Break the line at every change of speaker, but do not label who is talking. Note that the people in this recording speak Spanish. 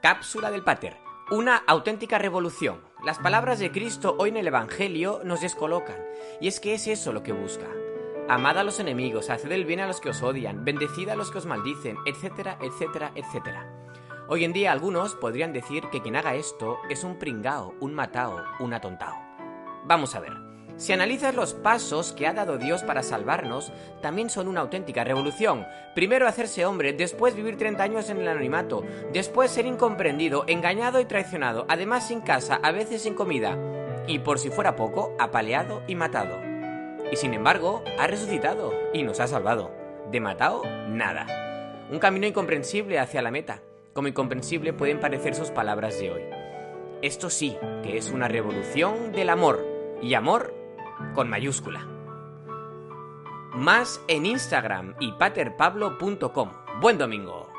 Cápsula del Pater. Una auténtica revolución. Las palabras de Cristo hoy en el Evangelio nos descolocan. Y es que es eso lo que busca. Amad a los enemigos, haced el bien a los que os odian, bendecid a los que os maldicen, etcétera, etcétera, etcétera. Hoy en día algunos podrían decir que quien haga esto es un pringao, un matao, un atontao. Vamos a ver. Si analizas los pasos que ha dado Dios para salvarnos, también son una auténtica revolución. Primero hacerse hombre, después vivir 30 años en el anonimato, después ser incomprendido, engañado y traicionado, además sin casa, a veces sin comida, y por si fuera poco, apaleado y matado. Y sin embargo, ha resucitado y nos ha salvado. De matado, nada. Un camino incomprensible hacia la meta. Como incomprensible pueden parecer sus palabras de hoy. Esto sí, que es una revolución del amor. Y amor con mayúscula. Más en Instagram y paterpablo.com. Buen domingo.